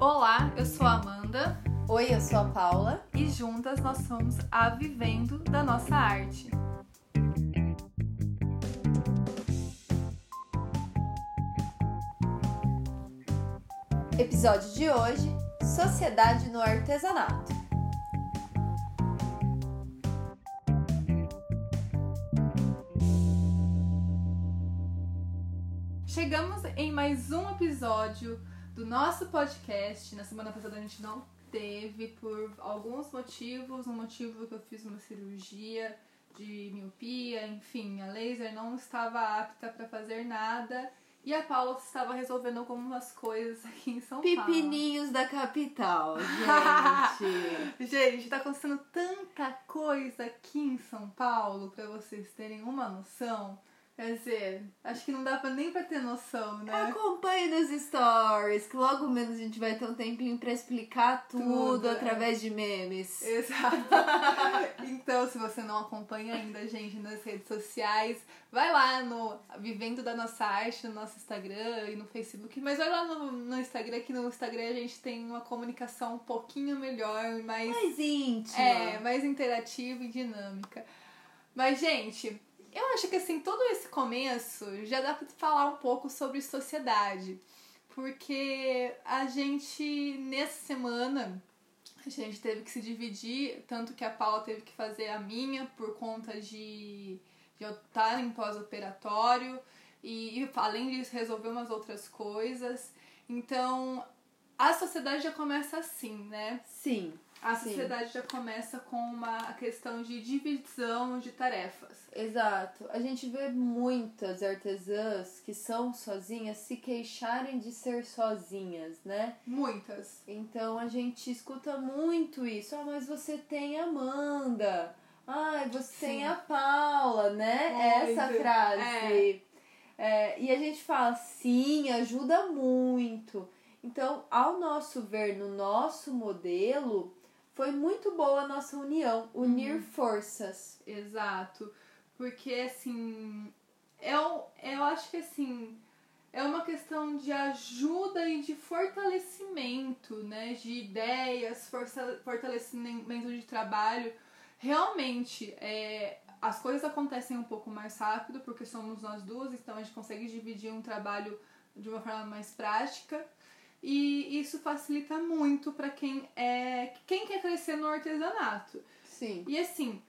Olá, eu sou a Amanda Oi, eu sou a Paula. e juntas nós somos a Vivendo da Nossa Arte. Episódio de hoje: Sociedade no Artesanato. Chegamos em mais um episódio do nosso podcast. Na semana passada a gente não teve por alguns motivos. Um motivo que eu fiz uma cirurgia de miopia, enfim, a laser não estava apta para fazer nada. E a Paula estava resolvendo algumas coisas aqui em São Paulo. Pipininhos da capital, gente. Gente, tá acontecendo tanta coisa aqui em São Paulo, pra vocês terem uma noção. Quer dizer, acho que não dá pra nem pra ter noção, né? Acompanhe nos stories, que logo menos a gente vai ter um tempinho pra explicar tudo, Tudo, é. através de memes. Exato. então, se você não acompanha ainda a gente nas redes sociais, vai lá no Vivendo da Nossa Arte, no nosso Instagram e no Facebook. Mas vai lá no, no Instagram, que no Instagram a gente tem uma comunicação um pouquinho melhor, mais Mais íntima. É, mais interativa e dinâmica. Mas, gente, eu acho que assim, todo esse começo já dá pra falar um pouco sobre sociedade. Porque a gente, nessa semana, a gente teve que se dividir, tanto que a Paula teve que fazer a minha por conta de, de eu estar em pós-operatório e, e, além disso, resolver umas outras coisas. Então, a sociedade já começa assim, né? Sim. A Sim. sociedade já começa com uma questão de divisão de tarefas. Exato. A gente vê muitas artesãs que são sozinhas se queixarem de ser sozinhas, né? Muitas. Então a gente escuta muito isso. Ah, mas você tem a Amanda. Ah, você Sim. tem a Paula, né? Muito. Essa frase. É, e a gente fala, sim, ajuda muito. Então, ao nosso ver, no nosso modelo, foi muito boa a nossa união, unir forças. Exato. Porque, assim, eu, eu acho que, assim, é uma questão de ajuda e de fortalecimento, né? De ideias, força, fortalecimento de trabalho. Realmente, é, as coisas acontecem um pouco mais rápido, porque somos nós duas, então a gente consegue dividir um trabalho de uma forma mais prática. E isso facilita muito para quem é quem quer crescer no artesanato. Sim. E assim,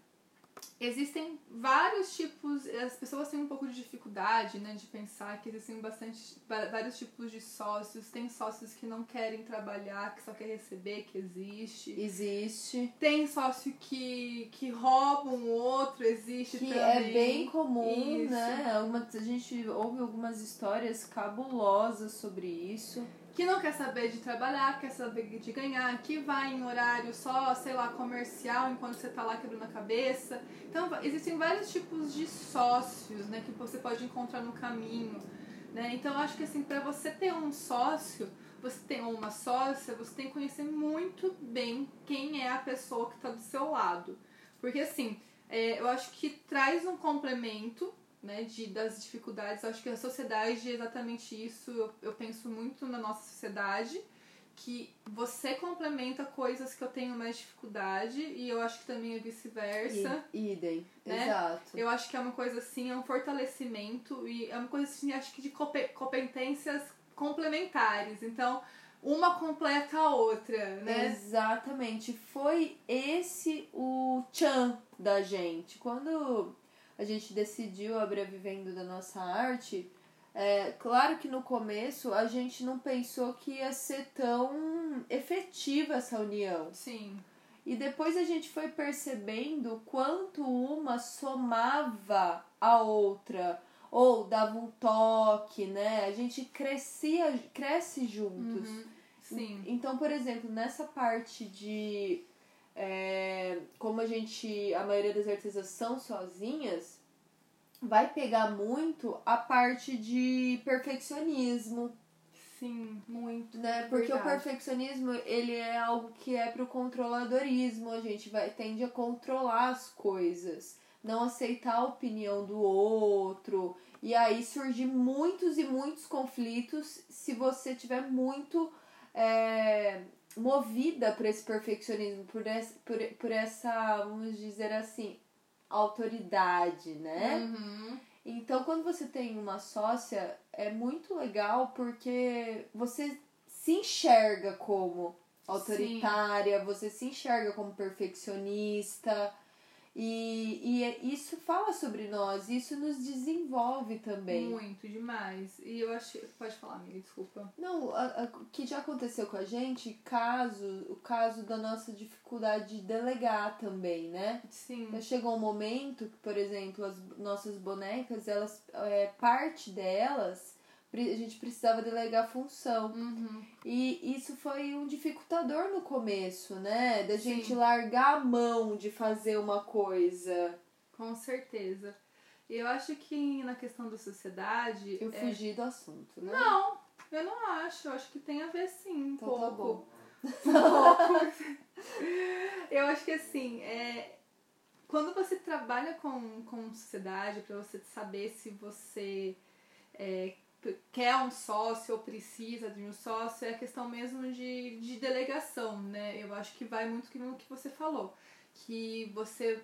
existem vários tipos, as pessoas têm um pouco de dificuldade, né, de pensar que existem bastante vários tipos de sócios. Tem sócios que não querem trabalhar, que só quer receber, que existe. Existe. Tem sócio que que rouba um outro, existe Que também. é bem comum, Isso. né? Alguma, a gente ouve algumas histórias cabulosas sobre isso. Que não quer saber de trabalhar, quer saber de ganhar, que vai em horário só, sei lá, comercial, enquanto você tá lá quebrando a cabeça. Então, existem vários tipos de sócios, né, que você pode encontrar no caminho, né? Então, acho que assim, para você ter um sócio, você tem uma sócia, você tem que conhecer muito bem quem é a pessoa que tá do seu lado. Porque assim, é, eu acho que traz um complemento né, de, das dificuldades. Eu acho que a sociedade é exatamente isso. Eu, eu penso muito na nossa sociedade, que você complementa coisas que eu tenho mais dificuldade e eu acho que também é vice-versa. Idem. né? Exato. Eu acho que é uma coisa assim, é um fortalecimento e é uma coisa assim, acho que de compe- competências complementares. Então, uma completa a outra, né? Exatamente. Foi esse o tchan da gente. Quando a gente decidiu abrir a Vivendo da Nossa Arte, é claro que no começo a gente não pensou que ia ser tão efetiva essa união. Sim. E depois a gente foi percebendo quanto uma somava a outra ou dava um toque, né? A gente crescia, cresce juntos. Uhum. Sim. Então, por exemplo, nessa parte de é, como a gente, a maioria das artesãs são sozinhas, vai pegar muito a parte de perfeccionismo, Sim, muito. né? Porque o Verdade. perfeccionismo, ele é algo que é pro controladorismo, a gente vai tende a controlar as coisas. não aceitar a opinião do outro. E aí surgir muitos e muitos conflitos se você tiver muito é, movida por esse perfeccionismo, por, esse, por, por essa, vamos dizer assim, autoridade, né? Uhum. Então, quando você tem uma sócia, é muito legal porque você se enxerga como autoritária, Sim. você se enxerga como perfeccionista. E, e é, isso fala sobre nós, isso nos desenvolve também. Muito, demais. E eu achei. Pode falar, amiga, desculpa. Não, o que já aconteceu com a gente, caso, o caso da nossa dificuldade de delegar também, né? Sim. Então chegou um momento que, por exemplo, as nossas bonecas, elas. É, parte delas a gente precisava delegar função. Uhum. E isso foi um dificultador no começo, né? Da gente Sim. largar a mão de fazer uma coisa. Com certeza. E eu acho que na questão da sociedade. Eu é... fugi do assunto, né? Não, eu não acho. Eu acho que tem a ver sim, um então, pouco. Tá bom. Um pouco. eu acho que assim, é, quando você trabalha com, com sociedade, para você saber se você é, quer um sócio ou precisa de um sócio, é a questão mesmo de, de delegação, né? Eu acho que vai muito no que você falou. Que você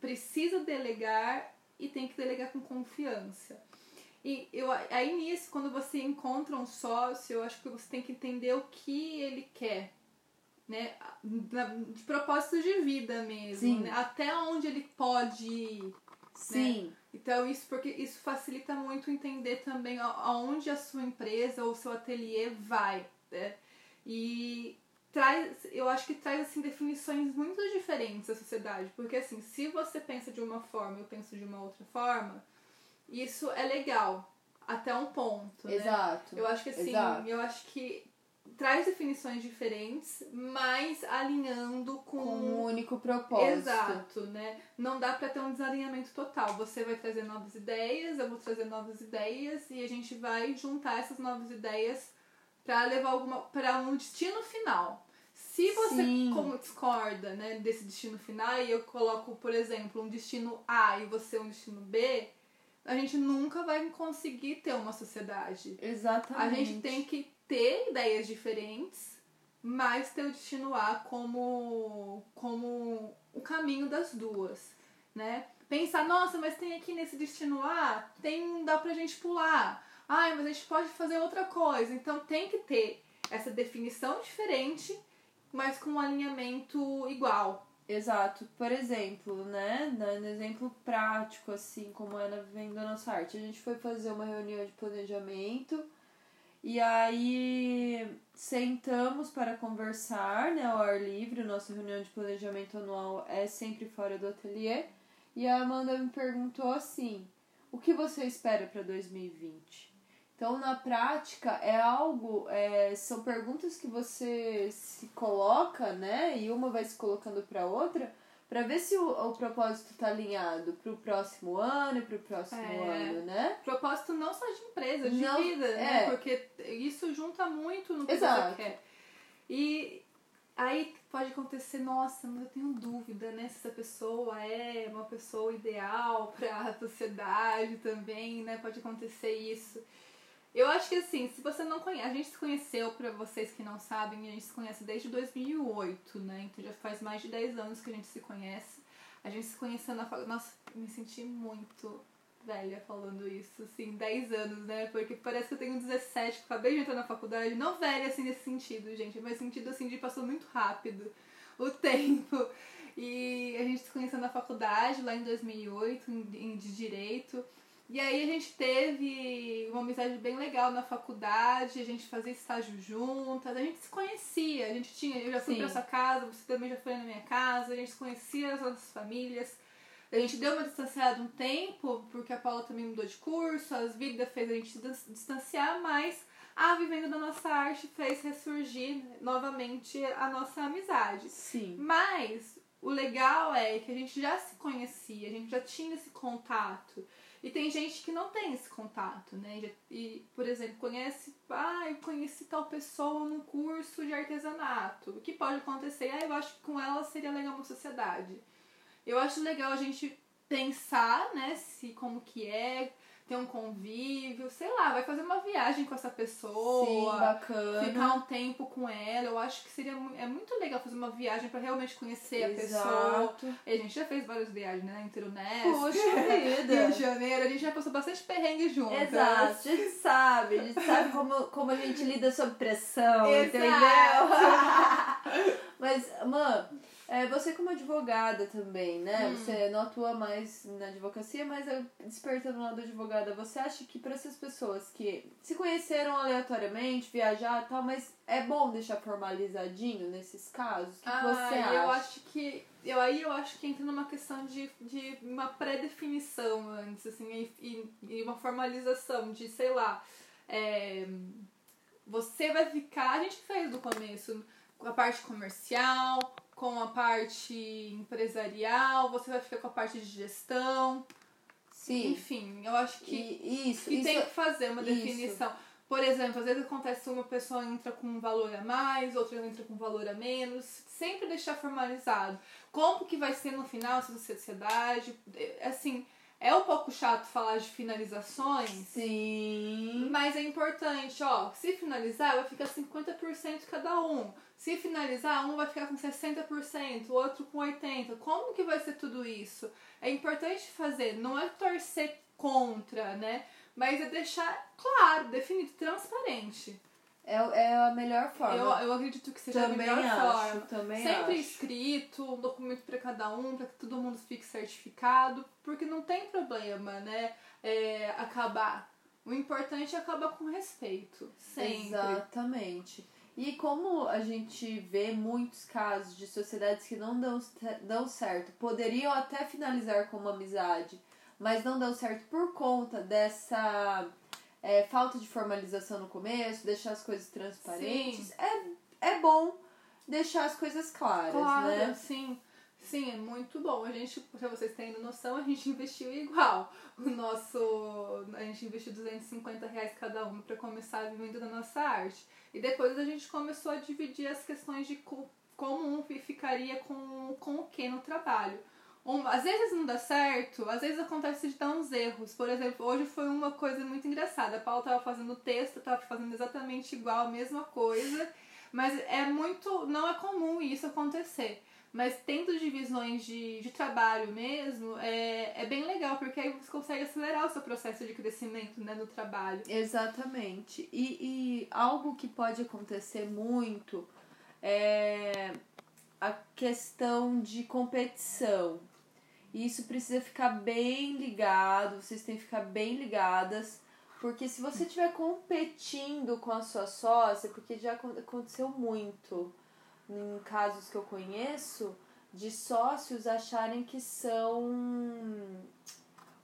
precisa delegar e tem que delegar com confiança. E eu, aí nisso, quando você encontra um sócio, eu acho que você tem que entender o que ele quer. Né? De propósito de vida mesmo. Né? Até onde ele pode ir. Né? Sim. Né? Então, isso porque isso facilita muito entender também aonde a sua empresa ou o seu ateliê vai. Né? E traz, eu acho que traz assim definições muito diferentes da sociedade, porque assim, se você pensa de uma forma, eu penso de uma outra forma, isso é legal até um ponto, Exato. Né? Eu acho que assim, Exato. eu acho que traz definições diferentes, mas alinhando com, com um único propósito. Exato, né? Não dá para ter um desalinhamento total. Você vai trazer novas ideias, eu vou trazer novas ideias e a gente vai juntar essas novas ideias para levar alguma para um destino final. Se você como discorda, né, desse destino final e eu coloco, por exemplo, um destino A e você um destino B, a gente nunca vai conseguir ter uma sociedade. Exatamente. A gente tem que ter ideias diferentes, mas ter o destino A como, como o caminho das duas, né? Pensar, nossa, mas tem aqui nesse destino A, tem, dá pra gente pular. Ai, mas a gente pode fazer outra coisa. Então tem que ter essa definição diferente, mas com um alinhamento igual. Exato. Por exemplo, né? No exemplo prático, assim, como é na Vivendo a Nossa Arte. A gente foi fazer uma reunião de planejamento e aí sentamos para conversar, né, ao ar livre. Nossa reunião de planejamento anual é sempre fora do ateliê. E a Amanda me perguntou assim: o que você espera para 2020? Então, na prática, é algo, é, são perguntas que você se coloca, né? E uma vai se colocando para outra, para ver se o, o propósito está alinhado para o próximo ano e para o próximo É. ano, né? Propósito não só de empresa, de Não, vida, né? é. Porque isso junta muito no que Exato. você quer. E aí pode acontecer, nossa, mas eu tenho dúvida, né? Se essa pessoa é uma pessoa ideal para a sociedade também, né? Pode acontecer isso. Eu acho que assim, se você não conhece, a gente se conheceu, para vocês que não sabem, a gente se conhece desde 2008, né? Então já faz mais de 10 anos que a gente se conhece. A gente se conheceu na faculdade. Nossa, me senti muito velha falando isso, assim, 10 anos, né? Porque parece que eu tenho 17, que acabei de entrar na faculdade. Não velha, assim, nesse sentido, gente, mas sentido, assim, de passou muito rápido o tempo. E a gente se conheceu na faculdade, lá em 2008, em, em, de Direito. E aí a gente teve uma amizade bem legal na faculdade, a gente fazia estágio juntas, a gente se conhecia, a gente tinha, eu já fui Sim. pra sua casa, você também já foi na minha casa, a gente conhecia as nossas famílias. A gente deu uma distanciada um tempo, porque a Paula também mudou de curso, as vidas fez a gente se dis- distanciar, mas a Vivendo da Nossa Arte fez ressurgir novamente a nossa amizade. Sim. Mas o legal é que a gente já se conhecia, a gente já tinha esse contato. E tem gente que não tem esse contato, né? E, por exemplo, conhece, ah, eu conheci tal pessoa num curso de artesanato. O que pode acontecer? Ah, eu acho que com ela seria legal uma sociedade. Eu acho legal a gente pensar, né, se como que é, ter um convívio, sei lá, vai fazer uma viagem com essa pessoa. Sim, bacana. Ficar um tempo com ela. Eu acho que seria é muito legal fazer uma viagem pra realmente conhecer a pessoa. E a gente já fez várias viagens, né? Interunesp, Puxa Rio vida. de Janeiro. A gente já passou bastante perrengue juntas. Exato, a gente sabe, a gente sabe como, como a gente lida sob pressão, Exato. entendeu? Mas, mano, é, você como advogada também, né? Hum. Você não atua mais na advocacia, mas é, despertando lá da advogada, você acha que para essas pessoas que se conheceram aleatoriamente, viajar e tal, mas é bom deixar formalizadinho nesses casos? O que, Ah, você acha? eu acho que. Eu, aí eu acho que entra numa questão de, de uma pré-definição antes, assim, e, e, uma formalização de, sei lá. é, você vai ficar. A gente fez do começo com a parte comercial, com a parte empresarial, você vai ficar com a parte de gestão. Sim. Enfim, eu acho que E, isso, e isso tem que fazer uma isso. definição. Por exemplo, às vezes acontece uma pessoa entra com um valor a mais, outra entra com um valor a menos. Sempre deixar formalizado. Como que vai ser no final essa sociedade? É, Assim, é um pouco chato falar de finalizações, Sim. mas é importante, ó. Se finalizar, vai ficar 50% cada um. Se finalizar, um vai ficar com 60%, o outro com 80%. Como que vai ser tudo isso? É importante fazer, não é torcer contra, né? Mas é deixar claro, definido, transparente. É, é a melhor forma. Eu, eu acredito que seja também a melhor acho, forma. também Sempre acho. escrito, um documento para cada um, para que todo mundo fique certificado, porque não tem problema, né? É, acabar. O importante é acabar com respeito. Sempre. Exatamente. E como a gente vê muitos casos de sociedades que não dão, dão certo, poderiam até finalizar com uma amizade, mas não dão certo por conta dessa é, falta de formalização no começo, deixar as coisas transparentes. É, é bom deixar as coisas claras, Claro, né? sim. Sim, é muito bom. A gente, pra vocês terem noção, a gente investiu igual. O nosso. A gente investiu 250 reais cada um pra começar vivendo da nossa arte. E depois a gente começou a dividir as questões de co- como um ficaria com, com o que no trabalho. Um, às vezes não dá certo, às vezes acontece de dar uns erros. Por exemplo, hoje foi uma coisa muito engraçada. A Paula tava fazendo o texto, eu tava fazendo exatamente igual, a mesma coisa. Mas é muito. Não é comum isso acontecer. Mas tendo divisões de, de trabalho mesmo, é, é bem legal, porque aí você consegue acelerar o seu processo de crescimento né, no trabalho. Exatamente. E, e algo que pode acontecer muito é a questão de competição. E isso precisa ficar bem ligado, vocês têm que ficar bem ligadas, porque se você estiver competindo com a sua sócia, porque já acon- aconteceu muito em casos que eu conheço, de sócios acharem que são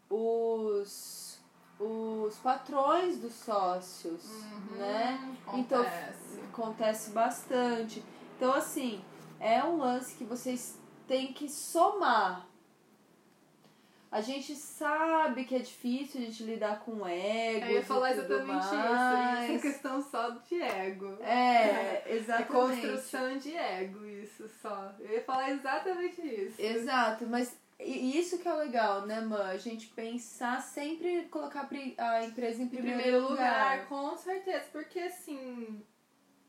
os, os patrões dos sócios, né? Então, Acontece. acontece bastante. Então, assim, é um lance que vocês têm que somar. A gente sabe que é difícil a gente lidar com ego. Eu ia falar exatamente isso. mais. Isso é questão só de ego. É, É exatamente. construção de ego, isso só. Eu ia falar exatamente isso. Exato, mas e isso que é legal, né, mãe? A gente pensar sempre colocar a empresa em Em primeiro, primeiro lugar, lugar. com certeza. Porque assim.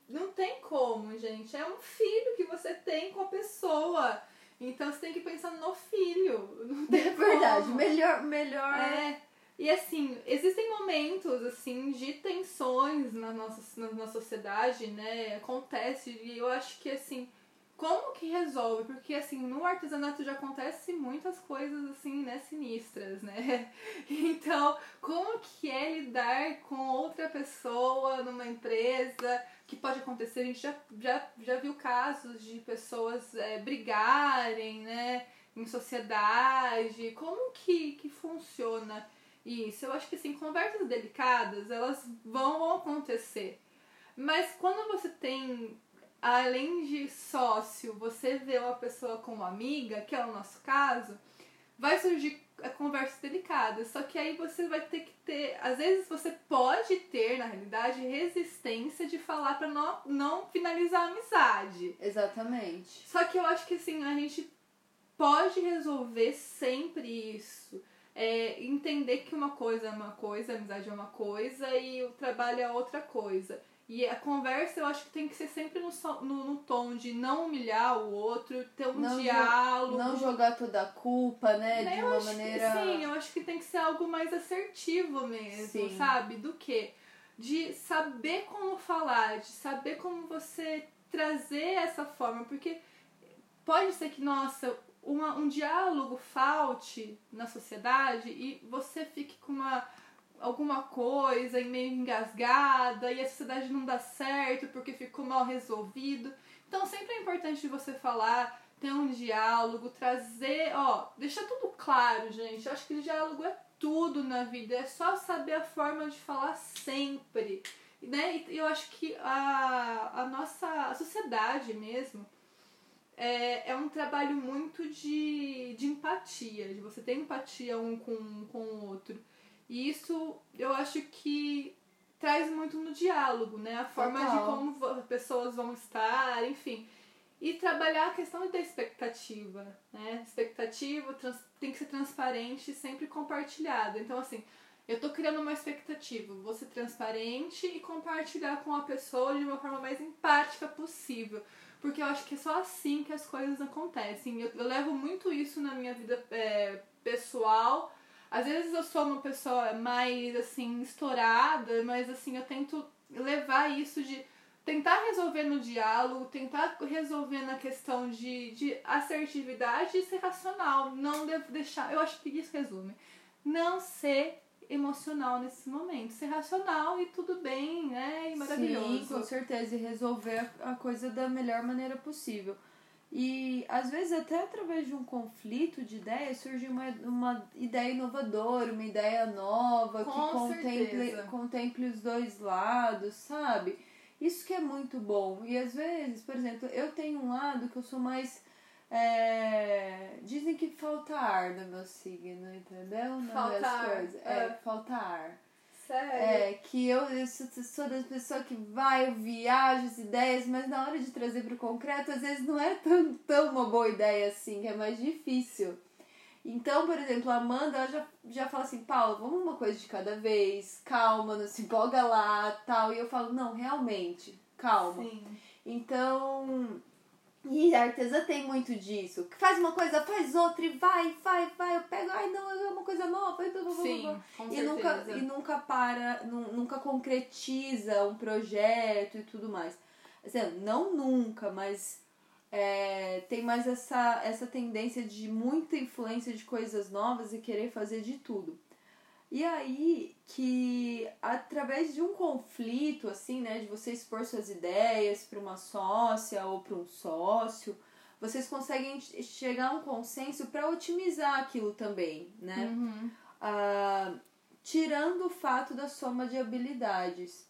Não tem como, gente. É um filho que você tem com a pessoa. Então você tem que pensar no filho. Não tem É verdade, como. melhor, melhor. É. E assim, existem momentos assim de tensões na nossa, na nossa sociedade, né? Acontece, e eu acho que assim, como que resolve? Porque assim, no artesanato já acontece muitas coisas assim, né, sinistras, né? Então, como que é lidar com outra pessoa numa empresa? Que pode acontecer, a gente já, já, já viu casos de pessoas é, brigarem, né? Em sociedade, como que, que funciona isso? Eu acho que assim, conversas delicadas, elas vão, vão acontecer. Mas quando você tem, além de sócio, você vê uma pessoa como amiga, que é o nosso caso, vai surgir eh, conversas delicadas. Só que aí você vai ter que ter. Às vezes você pode ter, na realidade, resistência de falar pra não, não finalizar a amizade. Exatamente. Só que eu acho que assim, a gente pode resolver sempre isso. É, entender que uma coisa é uma coisa, a amizade é uma coisa e o trabalho é outra coisa. E a conversa eu acho que tem que ser sempre no, no, no tom de não humilhar o outro, ter um não diálogo. não jogar toda a culpa, né? né? De uma maneira. Que, sim, eu acho que tem que ser algo mais assertivo mesmo, sim. sabe? Do que? De saber como falar, de saber como você trazer essa forma. Porque pode ser que, nossa, uma, um diálogo falte na sociedade e você fique com uma alguma coisa e meio engasgada e a sociedade não dá certo porque ficou mal resolvido. Então sempre é importante você falar, ter um diálogo, trazer, ó, deixar tudo claro, gente. Eu acho que o diálogo é tudo na vida, é só saber a forma de falar sempre. Né? E eu acho que a, a nossa a sociedade mesmo, é, é um trabalho muito de, de empatia, de você ter empatia um com, com o outro. E isso eu acho que traz muito no diálogo, né? A forma Total. de como as pessoas vão estar, enfim. E trabalhar a questão da expectativa, né? Expectativa trans, tem que ser transparente e sempre compartilhada. Então, assim, eu tô criando uma expectativa, vou ser transparente e compartilhar com a pessoa de uma forma mais empática possível porque eu acho que é só assim que as coisas acontecem. Eu, eu levo muito isso na minha vida é, pessoal. Às vezes eu sou uma pessoa mais assim estourada, mas assim eu tento levar isso de tentar resolver no diálogo, tentar resolver na questão de, de assertividade e ser racional. Não devo deixar. Eu acho que isso resume. Não ser emocional nesse momento. Ser racional e tudo bem, né? E maravilhoso. Sim, com certeza. E resolver a coisa da melhor maneira possível. E às vezes até através de um conflito de ideias surge uma, uma ideia inovadora, uma ideia nova Com que contemple, contemple os dois lados, sabe? Isso que é muito bom. E às vezes, por exemplo, eu tenho um lado que eu sou mais é, dizem que falta ar no meu signo, entendeu? Não falta ar. Coisas. É, é, falta ar. Sério? É, que eu, eu sou, das pessoas que vai, eu viajo as ideias, mas na hora de trazer pro concreto, às vezes não é tão, tão uma boa ideia assim, que é mais difícil. Então, por exemplo, a Amanda ela já, já fala assim, Paulo, vamos uma coisa de cada vez, calma, não se empolga lá, tal. E eu falo, não, realmente, calma. Sim. Então, e a artesã tem muito disso. Faz uma coisa, faz outra e vai, vai, vai. Eu pego, ai não, é uma coisa nova. Blá, blá, Sim, com e nunca E nunca para, nunca concretiza um projeto e tudo mais. Assim, não nunca, mas é, tem mais essa, essa tendência de muita influência de coisas novas e querer fazer de tudo. E aí que através de um conflito assim, né, de você expor suas ideias para uma sócia ou para um sócio, vocês conseguem chegar a um consenso para otimizar aquilo também, né? Uhum. Ah, tirando o fato da soma de habilidades.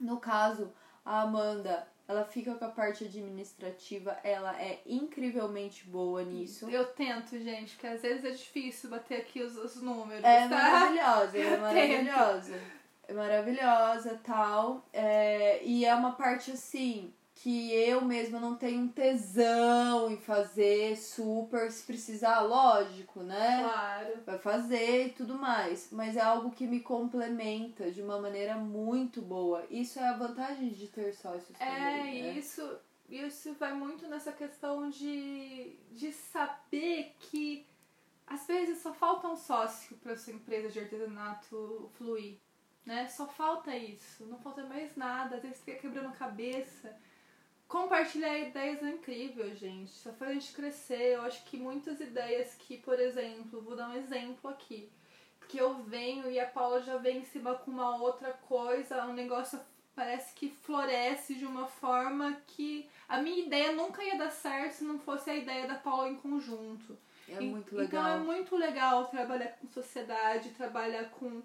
No caso, a Amanda ela fica com a parte administrativa, ela é incrivelmente boa nisso. Eu tento, gente, porque às vezes é difícil bater aqui os, os números. É tá? maravilhosa, é maravilhosa. É maravilhosa tal. É, e é uma parte assim que eu mesma não tenho tesão em fazer super, se precisar, lógico, né? Claro. Vai fazer e tudo mais. Mas é algo que me complementa de uma maneira muito boa. Isso é a vantagem de ter sócios é, também. É, né? isso, isso vai muito nessa questão de, de saber que às vezes só falta um sócio para sua empresa de artesanato fluir. Né? Só falta isso, não falta mais nada, às vezes fica quebrando a cabeça Compartilhar ideias é incrível, gente. Só faz a gente crescer. Eu acho que muitas ideias que, por exemplo, vou dar um exemplo aqui. Que eu venho e a Paula já vem em cima com uma outra coisa, um negócio parece que floresce de uma forma que a minha ideia nunca ia dar certo se não fosse a ideia da Paula em conjunto. É muito legal. Então é muito legal trabalhar com sociedade, trabalhar com,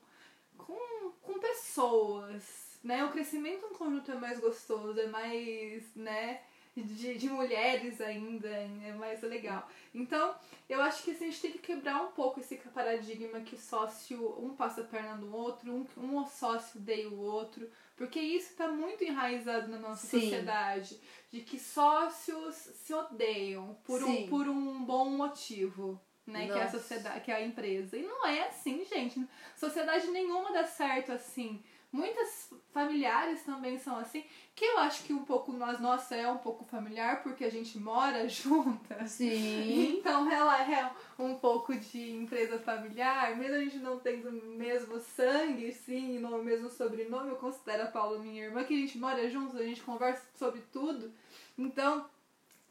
com, com pessoas né? O crescimento em conjunto é mais gostoso, é mais, né? de, de mulheres ainda, é mais legal. Então, eu acho que assim, a gente tem que quebrar um pouco esse paradigma que o sócio, um passa a perna no outro, um, um sócio odeia o outro, porque isso está muito enraizado na nossa Sim. sociedade, de que sócios se odeiam por, um, por um bom motivo. Né, que é a sociedade, que é a empresa. E não é assim, gente. Sociedade nenhuma dá certo assim. Muitas familiares também são assim, que eu acho que um pouco nós nossa é um pouco familiar porque a gente mora juntas. Sim. Então ela é um pouco de empresa familiar, mesmo a gente não tendo o mesmo sangue, sim, no mesmo sobrenome, eu considero a Paula minha irmã, que a gente mora juntos, a gente conversa sobre tudo. Então,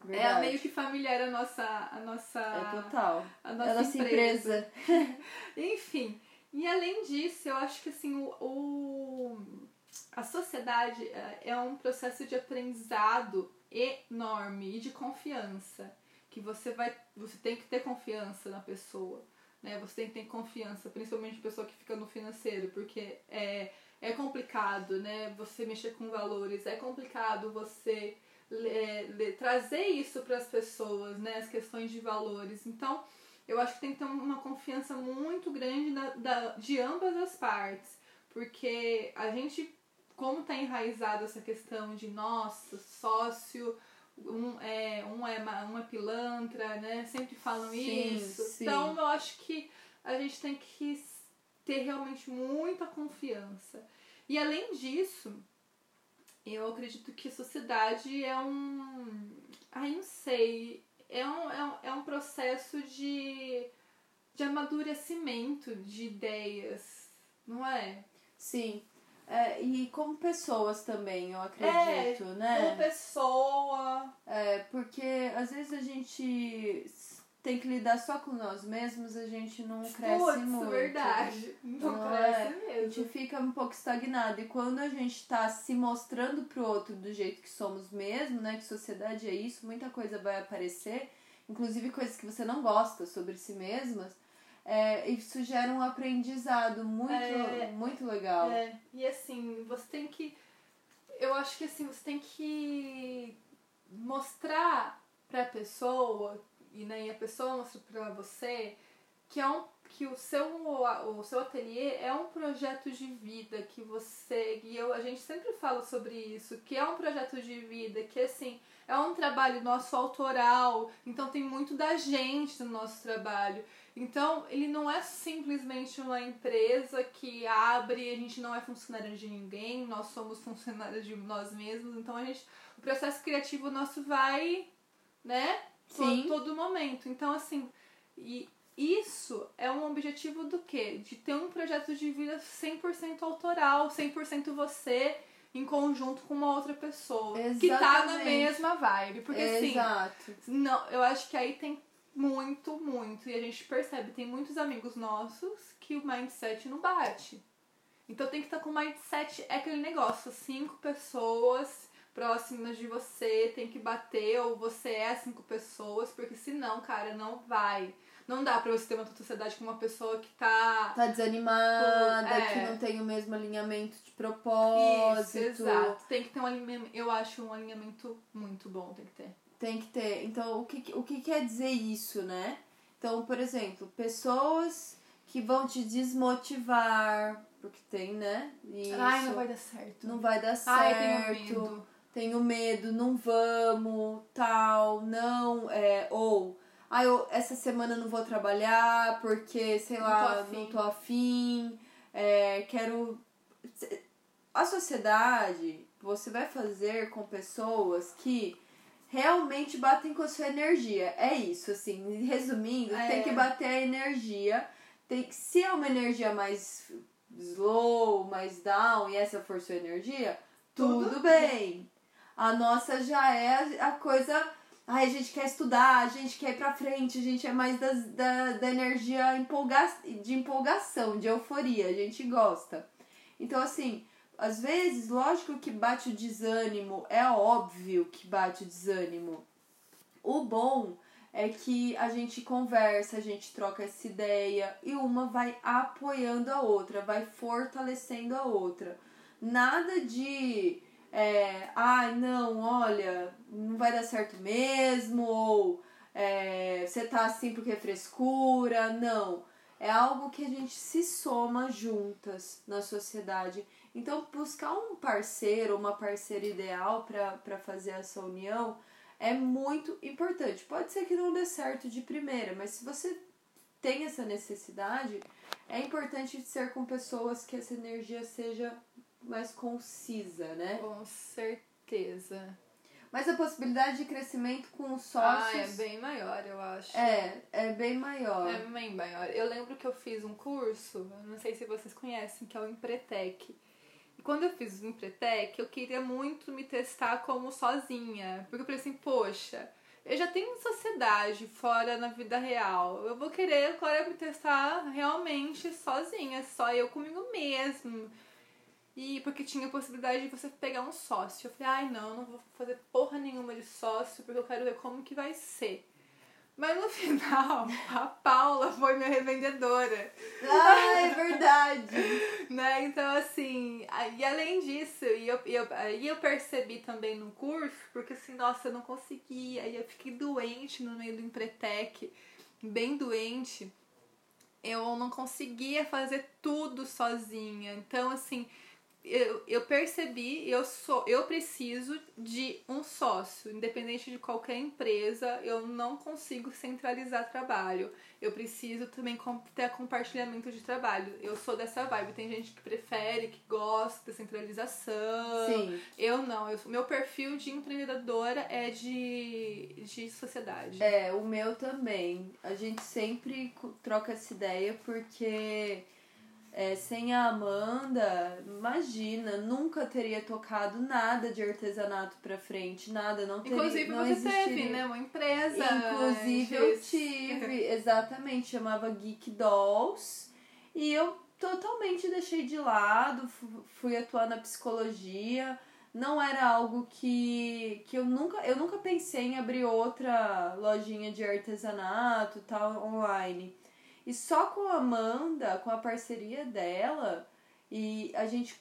Verdade. É meio que familiar a nossa. A nossa é total. A nossa, a nossa empresa. empresa. Enfim. E além disso, eu acho que assim, o, o, a sociedade é, é um processo de aprendizado enorme e de confiança. Que você vai. Você tem que ter confiança na pessoa. Né? Você tem que ter confiança, principalmente pessoa que fica no financeiro, porque é, é complicado, né? Você mexer com valores, é complicado você é, trazer isso para as pessoas, né? As questões de valores. Então, eu acho que tem que ter uma confiança muito grande da, da, de ambas as partes, porque a gente, como está enraizado essa questão de nossa, sócio, um é, um é, um é pilantra, né? Sempre falam sim, isso. Sim. Então eu acho que a gente tem que ter realmente muita confiança. E além disso, eu acredito que a sociedade é um. Ai, não sei é um, é um, é um processo de, de amadurecimento de ideias, não é? Sim. É, e como pessoas também, eu acredito, é, né? Como pessoa. É, porque às vezes a gente tem que lidar só com nós mesmos, a gente não cresce Puts, muito. verdade. Não, não cresce é, mesmo. A gente fica um pouco estagnado. E quando a gente tá se mostrando pro outro do jeito que somos mesmo, né? Que sociedade é isso, muita coisa vai aparecer, inclusive coisas que você não gosta sobre si mesmas. É, isso gera um aprendizado muito, é, muito legal. É, e assim, você tem que. Eu acho que assim, você tem que mostrar pra pessoa, e, e a pessoa mostra pra você que é um que o seu o seu ateliê é um projeto de vida que você e eu a gente sempre fala sobre isso que é um projeto de vida que assim é um trabalho nosso autoral, então tem muito da gente no nosso trabalho. Então, ele não é simplesmente uma empresa que abre, a gente não é funcionário de ninguém, nós somos funcionários de nós mesmos, então a gente o processo criativo nosso vai, né, Sim. todo, momento. Então, assim, e isso é um objetivo do quê? De ter um projeto de vida 100% autoral, 100% você em conjunto com uma outra pessoa Exatamente. que tá na mesma vibe. Porque assim, Exato. assim, não, eu acho que aí tem muito, muito. E a gente percebe, tem muitos amigos nossos que o mindset não bate. Então tem que estar tá com o mindset, é aquele negócio, cinco pessoas próximas de você tem que bater, ou você é cinco pessoas, porque senão, cara, não vai. Não dá pra você ter uma sociedade com uma pessoa que tá. Tá desanimada, é. que não tem o mesmo alinhamento de propósito. Isso, exato. Tem que ter um alinhamento. Eu acho um alinhamento muito bom, tem que ter. Tem que ter. Então, o que, o que quer dizer isso, né? Então, por exemplo, pessoas que vão te desmotivar, porque tem, né? Isso. Ai, não vai dar certo. Não vai dar certo. Ai, tenho medo. Tenho medo, não vamos, tal, não, é, ou ah, eu essa semana não vou trabalhar porque, sei não lá, tô não tô afim, é, quero. A sociedade você vai fazer com pessoas que realmente batem com a sua energia. É isso, assim, resumindo, é. tem que bater a energia. Tem que, se é uma energia mais slow, mais down, e essa for sua energia, tudo, tudo bem. bem. A nossa já é a coisa Ai, a gente quer estudar, a gente quer ir pra frente, a gente é mais das, da, da energia empolga, de empolgação, de euforia, a gente gosta. Então, assim, às vezes, lógico que bate o desânimo, é óbvio que bate o desânimo. O bom é que a gente conversa, a gente troca essa ideia e uma vai apoiando a outra, vai fortalecendo a outra. Nada de é, ai, não, olha, não vai dar certo mesmo, ou é, você tá assim porque é frescura. Não. É algo que a gente se soma juntas na sociedade. Então, buscar um parceiro, uma parceira ideal para fazer essa união é muito importante. Pode ser que não dê certo de primeira, mas se você tem essa necessidade, é importante ser com pessoas que essa energia seja mais concisa, né? Com certeza. Mas a possibilidade de crescimento com os sócios. Ah, é bem maior, eu acho. É, é bem maior. É bem maior. Eu lembro que eu fiz um curso, não sei se vocês conhecem, que é o Empretec. E quando eu fiz o Empretec, eu queria muito me testar como sozinha. Porque eu falei assim, poxa, eu já tenho sociedade fora na vida real. Eu vou querer agora me testar realmente sozinha, só eu comigo mesmo. E porque tinha a possibilidade de você pegar um sócio. Eu falei, ai não, não vou fazer porra nenhuma de sócio, porque eu quero ver como que vai ser. Mas no final, a Paula foi minha revendedora. Ah, é verdade! né? Então, assim, e além disso, e eu, eu, aí eu percebi também no curso, porque assim, nossa, eu não conseguia. Aí eu fiquei doente no meio do Empretec, bem doente. Eu não conseguia fazer tudo sozinha. Então, assim, eu, eu percebi, eu sou, eu preciso de um sócio, independente de qualquer empresa, eu não consigo centralizar trabalho. Eu preciso também ter compartilhamento de trabalho. Eu sou dessa vibe. Tem gente que prefere, que gosta da centralização. Sim. Eu não. Eu, meu perfil de empreendedora é de, de sociedade. É, o meu também. A gente sempre troca essa ideia porque é, sem a Amanda, imagina, nunca teria tocado nada de artesanato pra frente, nada, não teria. Inclusive não você existiria. teve, né? Uma empresa. Inclusive eu tive, exatamente, chamava Geek Dolls. E eu totalmente deixei de lado, fui atuar na psicologia. Não era algo que, que eu nunca eu nunca pensei em abrir outra lojinha de artesanato tal online. E só com a Amanda, com a parceria dela, e a gente,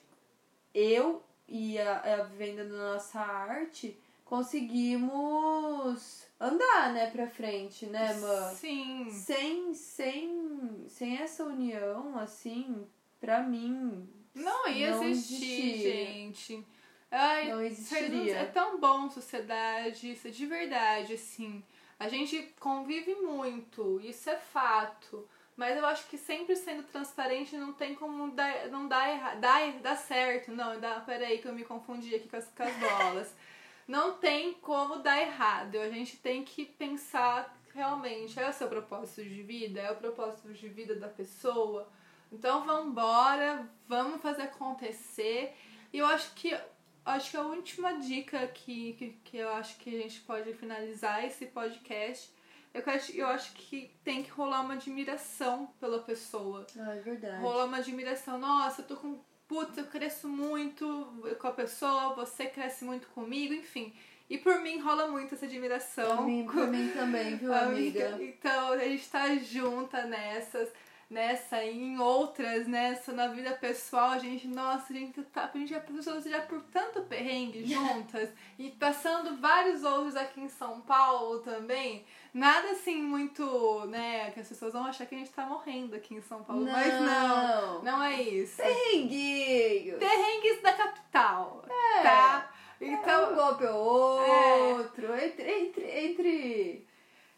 eu e a, a venda da nossa arte, conseguimos andar, né, pra frente, né, mano? Sim. Sem, sem, sem essa união, assim, pra mim. Não ia não existir, gente. Ai, não existiria. É tão bom sociedade, isso é de verdade, assim. A gente convive muito, isso é fato. Mas eu acho que sempre sendo transparente não tem como dar, não dar, erra, dar, dar certo. Não, dá, peraí que eu me confundi aqui com as, com as bolas. não tem como dar errado. A gente tem que pensar realmente, é o seu propósito de vida? É o propósito de vida da pessoa? Então vamos embora, vamos fazer acontecer. E eu acho que acho que a última dica que, que, que eu acho que a gente pode finalizar esse podcast eu acho, eu acho que tem que rolar uma admiração pela pessoa. Ah, é verdade. Rolar uma admiração. Nossa, eu tô com. Putz, eu cresço muito com a pessoa, você cresce muito comigo, enfim. E por mim rola muito essa admiração. Por mim, por mim também, viu, amiga? Então a gente tá junta nessas nessa e em outras, nessa, na vida pessoal, a gente, nossa, a gente tá, a gente já passou já por tanto perrengue juntas e passando vários outros aqui em São Paulo também. Nada assim muito, né, que as pessoas vão achar que a gente tá morrendo aqui em São Paulo, não, mas não, não é isso. Perrenguinhos. Perrengues da capital, é, tá? Então, é um golpe ou outro, é. entre, entre, entre,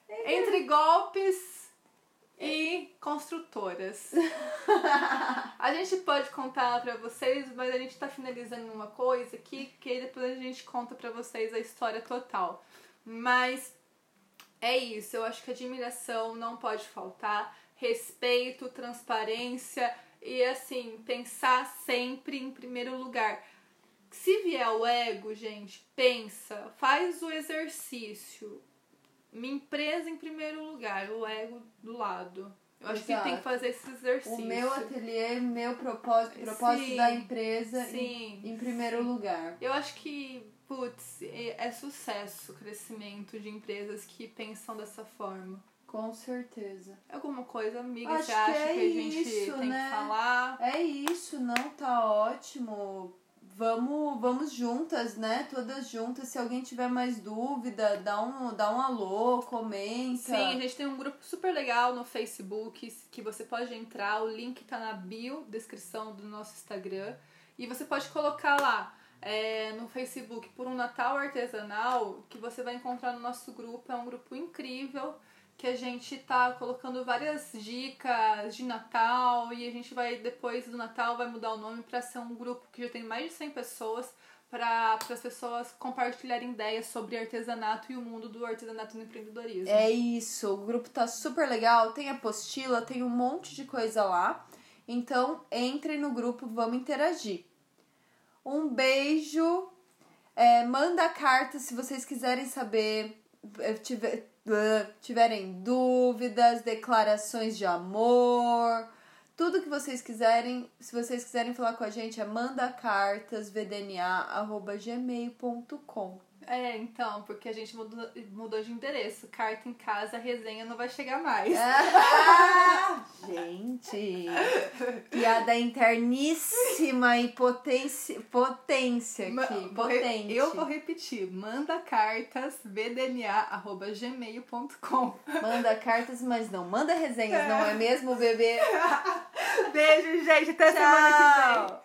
entre, entre golpes e construtoras. a gente pode contar para vocês, mas a gente tá finalizando uma coisa aqui que depois a gente conta para vocês a história total. Mas é isso, eu acho que admiração não pode faltar, respeito, transparência e assim, pensar sempre em primeiro lugar. Se vier o ego, gente, pensa, faz o exercício minha empresa em primeiro lugar, o ego do lado. Eu acho Exato. que tem que fazer esse exercício. O meu ateliê, meu propósito, propósito sim, da empresa sim, em, em primeiro lugar. Eu acho que, putz, é, é sucesso o crescimento de empresas que pensam dessa forma. Com certeza. Alguma coisa, amiga, acho você acha que, é que a gente isso, tem né? que falar? É isso, não tá ótimo vamos, vamos juntas, né? Todas juntas. Se alguém tiver mais dúvida, dá um, dá um alô, comenta. Sim, a gente tem um grupo super legal no Facebook que você pode entrar. O link tá na bio, descrição do nosso Instagram. E você pode colocar lá é, no Facebook por um Natal Artesanal que você vai encontrar no nosso grupo. É um grupo incrível que a gente tá colocando várias dicas de Natal e a gente vai depois do Natal vai mudar o nome para ser um grupo que já tem mais de 100 pessoas para as pessoas compartilharem ideias sobre artesanato e o mundo do artesanato no empreendedorismo. É isso, o grupo tá super legal, tem apostila, tem um monte de coisa lá. Então, entre no grupo, vamos interagir. Um beijo. É, manda carta se vocês quiserem saber, tiver, tiverem dúvidas, declarações de amor, tudo que vocês quiserem. Se vocês quiserem falar com a gente, é mandacartasvdna.gmail.com. É, então, porque a gente mudou, mudou de endereço. Carta em casa, resenha não vai chegar mais. Ah, gente, piada interníssima e potência, potência aqui, potente. eu vou repetir. Manda cartas vdna.gmail.com. Manda cartas, mas não manda resenhas, não é mesmo, bebê? Beijo, gente. Até semana que vem. Tchau!